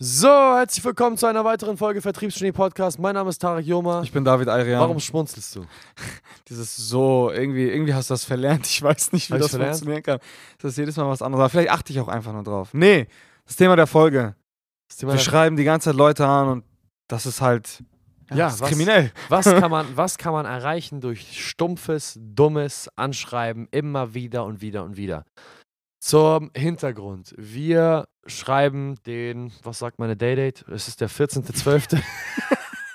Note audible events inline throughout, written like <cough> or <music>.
So, herzlich willkommen zu einer weiteren Folge Vertriebsgenie Podcast. Mein Name ist Tarek Joma. Ich bin David Ayrian. Warum schmunzelst du? <laughs> Dieses so, irgendwie, irgendwie hast du das verlernt. Ich weiß nicht, wie Hab das funktionieren kann. Das ist jedes Mal was anderes. Aber vielleicht achte ich auch einfach nur drauf. Nee, das Thema der Folge. Das Thema Wir schreiben die ganze Zeit Leute an und das ist halt Ja, ist was- kriminell. was, <laughs> kann man, was kann man erreichen durch stumpfes, dummes Anschreiben immer wieder und wieder und wieder? Zum Hintergrund. Wir schreiben den, was sagt meine Daydate? Es ist der 14.12. <laughs>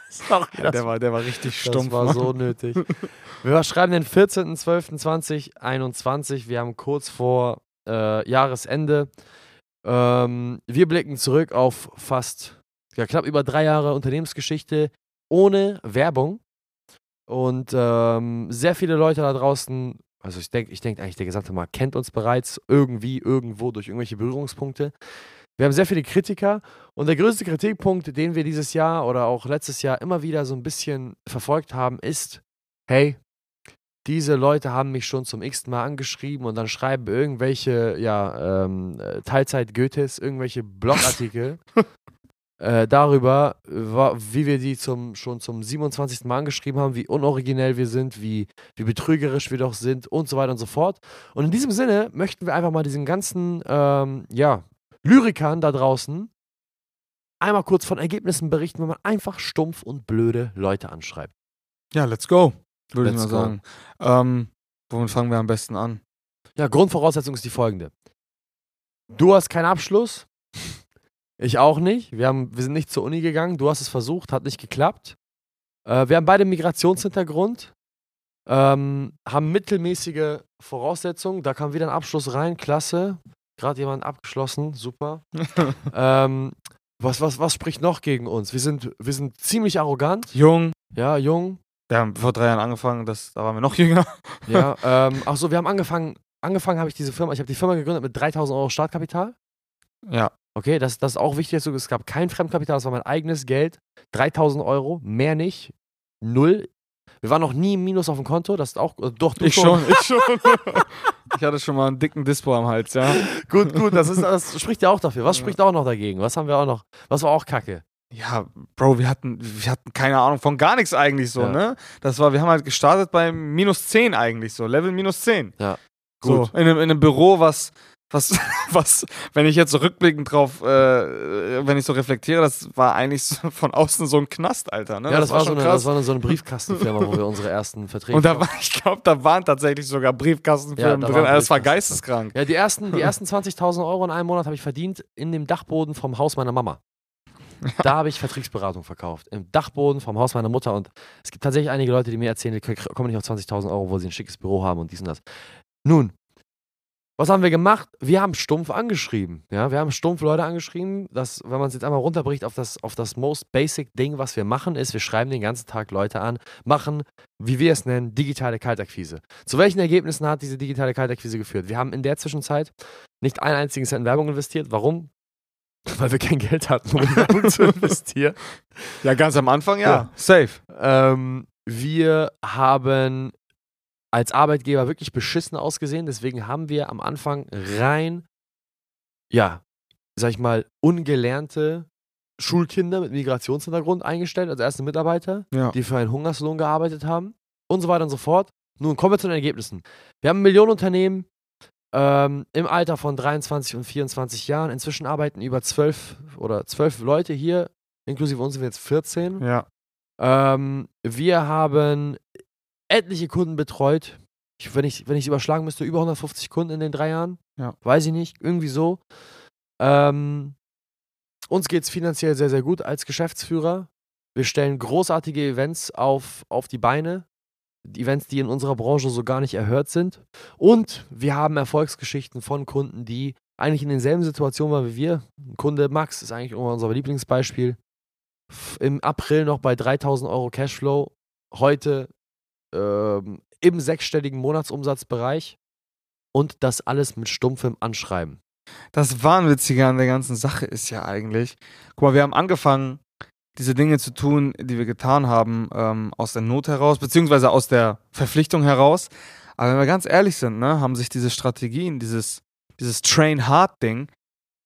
Sorry, das der, war, der war richtig stumpf. Das war Mann. so nötig. <laughs> Wir schreiben den 14.12.2021. Wir haben kurz vor äh, Jahresende. Ähm, wir blicken zurück auf fast ja, knapp über drei Jahre Unternehmensgeschichte ohne Werbung. Und ähm, sehr viele Leute da draußen, also ich denke ich denk eigentlich, der gesamte Markt kennt uns bereits irgendwie, irgendwo durch irgendwelche Berührungspunkte. Wir haben sehr viele Kritiker und der größte Kritikpunkt, den wir dieses Jahr oder auch letztes Jahr immer wieder so ein bisschen verfolgt haben, ist, hey, diese Leute haben mich schon zum x Mal angeschrieben und dann schreiben irgendwelche, ja, ähm, äh, Teilzeit-Goethes, irgendwelche <laughs> Blogartikel äh, darüber, wa- wie wir die zum, schon zum 27. Mal angeschrieben haben, wie unoriginell wir sind, wie, wie betrügerisch wir doch sind und so weiter und so fort. Und in diesem Sinne möchten wir einfach mal diesen ganzen, ähm, ja, Lyrikern da draußen einmal kurz von Ergebnissen berichten, wenn man einfach stumpf und blöde Leute anschreibt. Ja, let's go, würde ich mal sagen. Ähm, womit fangen wir am besten an? Ja, Grundvoraussetzung ist die folgende. Du hast keinen Abschluss. Ich auch nicht. Wir, haben, wir sind nicht zur Uni gegangen. Du hast es versucht, hat nicht geklappt. Äh, wir haben beide Migrationshintergrund. Ähm, haben mittelmäßige Voraussetzungen. Da kam wieder ein Abschluss rein. Klasse. Gerade jemand abgeschlossen. Super. <laughs> ähm, was, was, was spricht noch gegen uns? Wir sind, wir sind ziemlich arrogant. Jung, Ja, jung. wir haben vor drei Jahren angefangen, das, da waren wir noch jünger. <laughs> Ja, <laughs> ähm, ach so, wir haben angefangen. Angefangen habe ich diese Firma. Ich habe die Firma gegründet mit 3000 Euro Startkapital. Ja, Okay, das, das ist auch wichtig. dazu. Es gab kein Fremdkapital, das war mein eigenes Geld. 3000 Euro, mehr nicht. Null. Wir waren noch nie im Minus auf dem Konto, das ist auch. äh, Doch, du ich schon, ich schon. <laughs> ich hatte schon mal einen dicken Dispo am Hals, ja. gut, gut, das, ist, das <laughs> spricht ja auch dafür. Was spricht auch noch dagegen? Was haben wir auch noch? Was war auch kacke? Ja, Bro, wir hatten, wir hatten keine Ahnung von gar nichts eigentlich so, Ja. ne? Das war, wir haben halt gestartet bei minus 10 eigentlich so, Level minus 10. Ja. So, Gut. in einem, in einem Büro, was, was, <laughs> was, wenn ich jetzt so rückblickend drauf, äh, wenn ich so reflektiere, das war eigentlich so von außen so ein Knast, Alter, ne? ja, das, war, so schon eine, krass. das war so eine Briefkastenfirma, wo wir unsere ersten Verträge. Und da war, ich glaube, da waren tatsächlich sogar Ja, Briefkastenfirmen da drin. Also, das war geisteskrank. ja, die ersten, die <laughs> ersten 20.000 Euro in einem Monat habe ich verdient in dem Dachboden vom Haus meiner Mama. Da habe ich Vertriebsberatung verkauft. Im Dachboden vom Haus meiner Mutter. Und es gibt tatsächlich einige Leute, die mir erzählen, die kommen nicht auf 20.000 Euro, wo sie ein schickes Büro haben und dies und das. Nun, was haben wir gemacht? Wir haben stumpf angeschrieben. Ja, wir haben stumpf Leute angeschrieben. Das, wenn man es jetzt einmal runterbricht auf das, auf das most basic Ding, was wir machen, ist, wir schreiben den ganzen Tag Leute an, machen, wie wir es nennen, digitale Kaltakquise. Zu welchen Ergebnissen hat diese digitale Kaltakquise geführt? Wir haben in der Zwischenzeit nicht einen einzigen Cent in Werbung investiert. Warum? <laughs> Weil wir kein Geld hatten, um in Werbung zu investieren. <laughs> Ja, ganz am Anfang, ja. Ja. Safe. Ähm, wir haben als Arbeitgeber wirklich beschissen ausgesehen. Deswegen haben wir am Anfang rein, ja, sag ich mal, ungelernte Schulkinder mit Migrationshintergrund eingestellt als erste Mitarbeiter, Ja. die für einen Hungerslohn gearbeitet haben und so weiter und so fort. Nun kommen wir zu den Ergebnissen. Wir haben ein Millionenunternehmen ähm, im Alter von 23 und 24 Jahren. Inzwischen arbeiten über 12 oder 12 Leute hier, inklusive uns sind wir jetzt 14. Ja. Ähm, wir haben etliche Kunden betreut. Ich, wenn, ich, wenn ich überschlagen müsste, über 150 Kunden in den drei Jahren. Ja. Weiß ich nicht, irgendwie so. Ähm, uns geht es finanziell sehr, sehr gut als Geschäftsführer. Wir stellen großartige Events auf, auf die Beine. Events, die in unserer Branche so gar nicht erhört sind. Und wir haben Erfolgsgeschichten von Kunden, die eigentlich in denselben Situationen waren wie wir. Ein Kunde Max ist eigentlich immer unser Lieblingsbeispiel. Im April noch bei 3000 Euro Cashflow. Heute ähm, im sechsstelligen Monatsumsatzbereich. Und das alles mit stumpfem Anschreiben. Das Wahnwitzige an der ganzen Sache ist ja eigentlich, guck mal, wir haben angefangen, diese Dinge zu tun, die wir getan haben, ähm, aus der Not heraus, beziehungsweise aus der Verpflichtung heraus. Aber wenn wir ganz ehrlich sind, ne, haben sich diese Strategien, dieses, dieses Train-Hard-Ding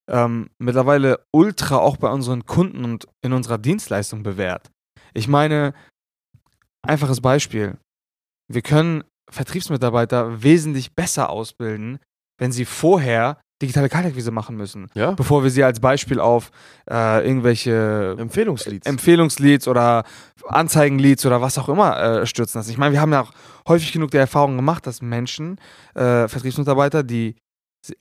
ähm, mittlerweile ultra auch bei unseren Kunden und in unserer Dienstleistung bewährt. Ich meine, einfaches Beispiel. Wir können Vertriebsmitarbeiter wesentlich besser ausbilden, wenn sie vorher digitale Kaltakquise machen müssen, Ja. bevor wir sie als Beispiel auf äh, irgendwelche Empfehlungsleads. Empfehlungsleads oder Anzeigenleads oder was auch immer äh, stürzen lassen. Ich meine, wir haben ja auch häufig genug der Erfahrung gemacht, dass Menschen, äh, Vertriebsmitarbeiter, die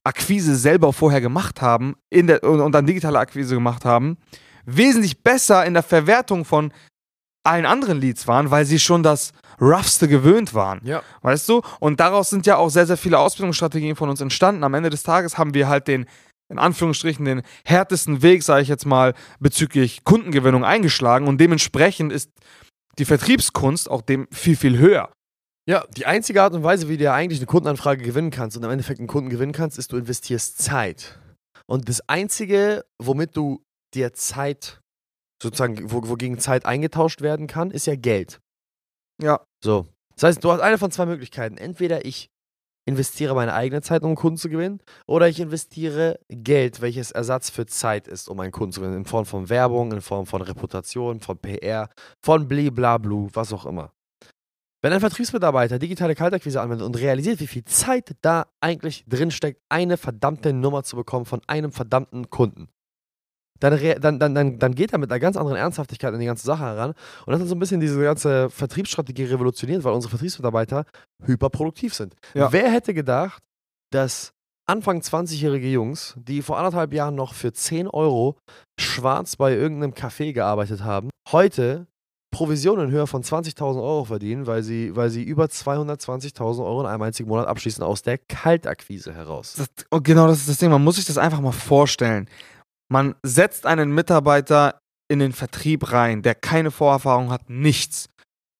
Akquise selber vorher gemacht haben in der, und, und dann digitale Akquise gemacht haben, wesentlich besser in der Verwertung von allen anderen Leads waren, weil sie schon das Roughste gewöhnt waren. ja. Weißt du? Und daraus sind ja auch sehr, sehr viele Ausbildungsstrategien von uns entstanden. Am Ende des Tages haben wir halt den, in Anführungsstrichen, den härtesten Weg, sage ich jetzt mal, bezüglich Kundengewinnung eingeschlagen. Und dementsprechend ist die Vertriebskunst auch dem viel, viel höher. Ja, die einzige Art und Weise, wie du ja eigentlich eine Kundenanfrage gewinnen kannst und im Endeffekt einen Kunden gewinnen kannst, ist, du investierst Zeit. Und das Einzige, womit du dir Zeit, sozusagen, wo, wogegen Zeit eingetauscht werden kann, ist ja Geld. Ja. So. Das heißt, du hast eine von zwei Möglichkeiten. Entweder ich investiere meine eigene Zeit, um einen Kunden zu gewinnen, oder ich investiere Geld, welches Ersatz für Zeit ist, um einen Kunden zu gewinnen. In Form von Werbung, in Form von Reputation, von PR, von bliblablu, was auch immer. Wenn ein Vertriebsmitarbeiter digitale Kaltakquise anwendet und realisiert, wie viel Zeit da eigentlich drinsteckt, eine verdammte Nummer zu bekommen von einem verdammten Kunden, dann, dann, dann, dann geht er mit einer ganz anderen Ernsthaftigkeit an die ganze Sache heran. Und das hat so ein bisschen diese ganze Vertriebsstrategie revolutioniert, weil unsere Vertriebsmitarbeiter hyperproduktiv sind. Ja. Wer hätte gedacht, dass Anfang 20-jährige Jungs, die vor anderthalb Jahren noch für 10 Euro schwarz bei irgendeinem Café gearbeitet haben, heute Provisionen in Höhe von 20.000 Euro verdienen, weil sie, weil sie über 220.000 Euro in einem einzigen Monat abschließen aus der Kaltakquise heraus. Das, und genau das ist das Ding. Man muss sich das einfach mal vorstellen. Man setzt einen Mitarbeiter in den Vertrieb rein, der keine Vorerfahrung hat, nichts.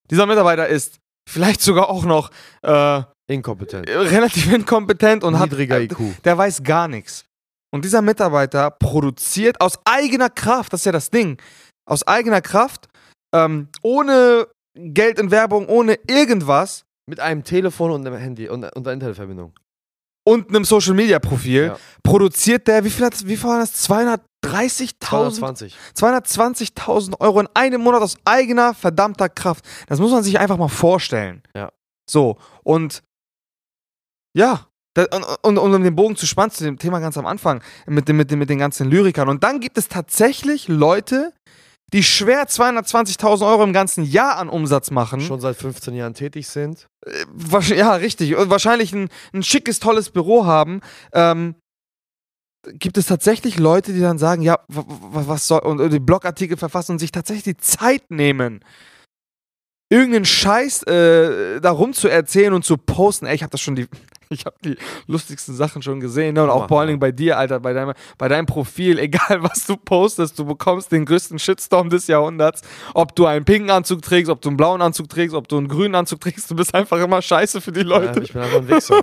Dieser Mitarbeiter ist vielleicht sogar auch noch äh, Inkompetent. relativ <laughs> inkompetent und hat Niedriger äh, IQ. der weiß gar nichts. Und dieser Mitarbeiter produziert aus eigener Kraft, das ist ja das Ding, aus eigener Kraft, ähm, ohne Geld in Werbung, ohne irgendwas Mit einem Telefon und einem Handy und, und einer Internetverbindung. Und einem Social Media Profil, Ja. produziert der, wie viel, hat, wie viel war das? 230.000 220. 220.000 Euro in einem Monat aus eigener verdammter Kraft. Das muss man sich einfach mal vorstellen. Ja. So, und ja, und, und um den Bogen zu spannen zu dem Thema ganz am Anfang, mit, dem, mit, dem, mit den ganzen Lyrikern. Und dann gibt es tatsächlich Leute, die schwer 220.000 Euro im ganzen Jahr an Umsatz machen. Schon seit 15 Jahren tätig sind. Wahrsch- ja, richtig. Und wahrscheinlich ein, ein schickes, tolles Büro haben. Ähm, gibt es tatsächlich Leute, die dann sagen, ja, wa- wa- was soll, und die Blogartikel verfassen und sich tatsächlich die Zeit nehmen, irgendeinen Scheiß äh, darum zu erzählen und zu posten. Ey, ich habe das schon die, <laughs> ich habe die lustigsten Sachen schon gesehen. Ne? Und auch vor allen. Dingen bei dir, Alter, bei deinem, bei deinem Profil, <laughs> egal was du postest, du bekommst den größten Shitstorm des Jahrhunderts. Ob du einen pinken Anzug trägst, ob du einen blauen Anzug trägst, ob du einen grünen Anzug trägst, du bist einfach immer scheiße für die Leute. Ja, ich bin einfach ein Wichser.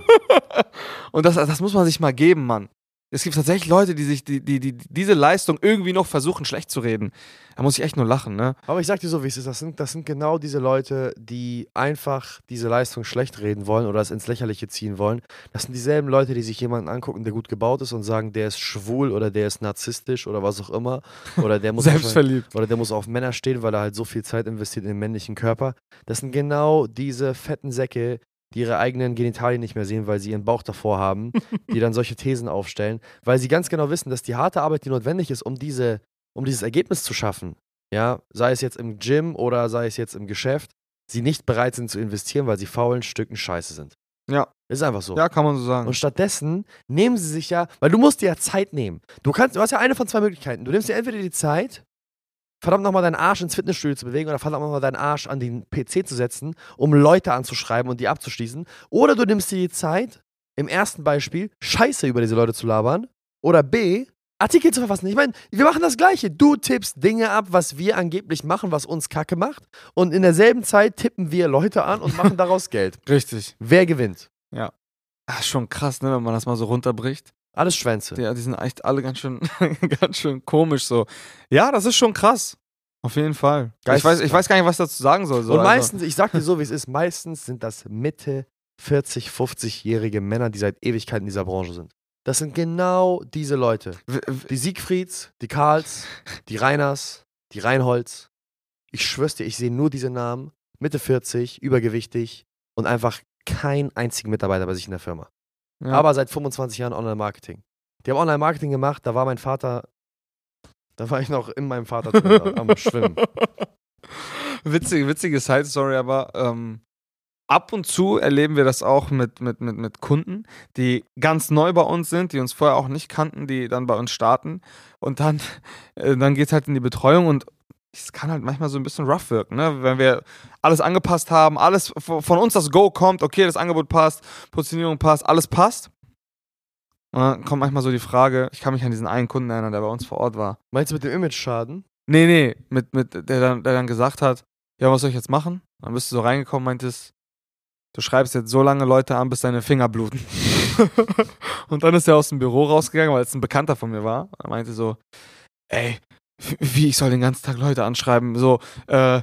<laughs> Und das, das muss man sich mal geben, Mann. Es gibt tatsächlich Leute, die sich die, die, die, diese Leistung irgendwie noch versuchen, schlecht zu reden. Da muss ich echt nur lachen, ne? Aber ich sag dir so, wie es ist. Das sind, das sind genau diese Leute, die einfach diese Leistung schlecht reden wollen oder es ins Lächerliche ziehen wollen. Das sind dieselben Leute, die sich jemanden angucken, der gut gebaut ist und sagen, der ist schwul oder der ist narzisstisch oder was auch immer. Oder der <laughs> muss, auf, Selbstverliebt. oder der muss auf Männer stehen, weil er halt so viel Zeit investiert in den männlichen Körper. Das sind genau diese fetten Säcke, die ihre eigenen Genitalien nicht mehr sehen, weil sie ihren Bauch davor haben, die dann solche Thesen aufstellen, weil sie ganz genau wissen, dass die harte Arbeit, die notwendig ist, um diese um dieses Ergebnis zu schaffen, ja, sei es jetzt im Gym oder sei es jetzt im Geschäft, sie nicht bereit sind zu investieren, weil sie faulen Stücken Scheiße sind. Ja. Ist einfach so. Ja, kann man so sagen. Und stattdessen nehmen sie sich ja, weil du musst dir ja Zeit nehmen. Du kannst, du hast ja eine von zwei Möglichkeiten. Du nimmst dir entweder die Zeit, verdammt nochmal deinen Arsch ins Fitnessstudio zu bewegen oder verdammt nochmal deinen Arsch an den PC zu setzen, um Leute anzuschreiben und die abzuschließen. Oder du nimmst dir die Zeit, im ersten Beispiel Scheiße über diese Leute zu labern. Oder B, Artikel zu verfassen. Ich meine, wir machen das Gleiche. Du tippst Dinge ab, was wir angeblich machen, was uns Kacke macht. Und in derselben Zeit tippen wir Leute an und machen daraus <laughs> Geld. Richtig. Wer gewinnt? Ah, schon krass, ne, wenn man das mal so runterbricht. Alles Schwänze. Ja, die sind echt alle ganz schön, <laughs> ganz schön komisch so. Ja, das ist schon krass. Auf jeden Fall. Ich weiß, ich weiß gar nicht, was ich dazu sagen soll. So. und Also, meistens, ich sag dir so, wie es ist, meistens sind das Mitte 40, 50-jährige Männer, die seit Ewigkeiten in dieser Branche sind. Das sind genau diese Leute. Die Siegfrieds, die Karls, die Reiners, die Reinholds. Ich schwör's dir, ich sehe nur diese Namen. Mitte 40, übergewichtig und einfach keinen einzigen Mitarbeiter bei sich in der Firma. Ja. Aber seit 25 Jahren Online-Marketing. Die haben Online-Marketing gemacht, da war mein Vater, da war ich noch in meinem Vater drin, am Schwimmen. <laughs> Witzige, witzige Side-Story, aber ähm, ab und zu erleben wir das auch mit, mit, mit, mit Kunden, die ganz neu bei uns sind, die uns vorher auch nicht kannten, die dann bei uns starten. Und dann, äh, dann geht es halt in die Betreuung und es kann halt manchmal so ein bisschen rough wirken, ne? Wenn wir alles angepasst haben, alles von uns das Go kommt, okay, das Angebot passt, Positionierung passt, alles passt. Und dann kommt manchmal so die Frage, ich kann mich an diesen einen Kunden erinnern, der bei uns vor Ort war. Meinst du mit dem Image-Schaden? Nee, nee, mit, mit, der, dann, der dann gesagt hat, ja, was soll ich jetzt machen? Dann bist du so reingekommen, meintest, du schreibst jetzt so lange Leute an, bis deine Finger bluten. <laughs> und dann ist er aus dem Büro rausgegangen, weil es ein Bekannter von mir war. Er meinte so, ey, wie ich soll den ganzen Tag Leute anschreiben? So, äh,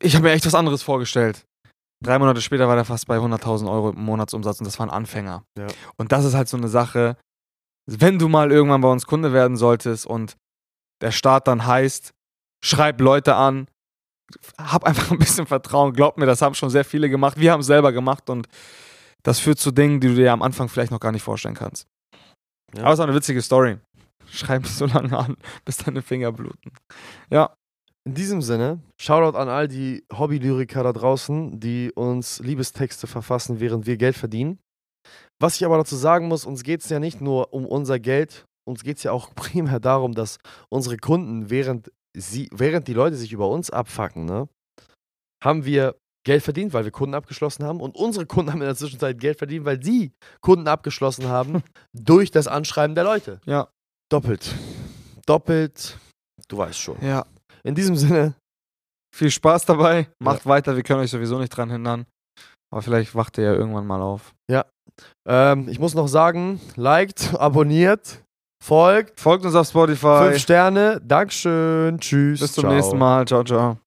ich habe mir echt was anderes vorgestellt. Drei Monate später war der fast bei 100.000 Euro im Monatsumsatz und das war ein Anfänger. Ja. Und das ist halt so eine Sache, wenn du mal irgendwann bei uns Kunde werden solltest und der Start dann heißt, schreib Leute an, hab einfach ein bisschen Vertrauen, glaub mir, das haben schon sehr viele gemacht, wir haben es selber gemacht und das führt zu Dingen, die du dir am Anfang vielleicht noch gar nicht vorstellen kannst. Ja. Aber es ist auch eine witzige Story. Schreib mich so lange an, bis deine Finger bluten. In diesem Sinne, Shoutout an all die Hobby-Lyriker da draußen, die uns Liebestexte verfassen, während wir Geld verdienen. Was ich aber dazu sagen muss, uns geht es ja nicht nur um unser Geld, uns geht es ja auch <laughs> primär darum, dass unsere Kunden, während, sie, während die Leute sich über uns abfacken, ne, haben wir Geld verdient, weil wir Kunden abgeschlossen haben. Und unsere Kunden haben in der Zwischenzeit Geld verdient, weil sie Kunden abgeschlossen haben <laughs> durch das Anschreiben der Leute. Ja. Doppelt. Doppelt. Du weißt schon. Ja. In diesem Sinne, Viel Spaß dabei, macht weiter, wir können euch sowieso nicht dran hindern. Aber vielleicht wacht ihr ja irgendwann mal auf. ähm, ich muss noch sagen, liked, abonniert, folgt, Folgt uns auf Spotify. fünf Sterne, Dankeschön, tschüss. Bis zum ciao. nächsten Mal. Ciao, ciao.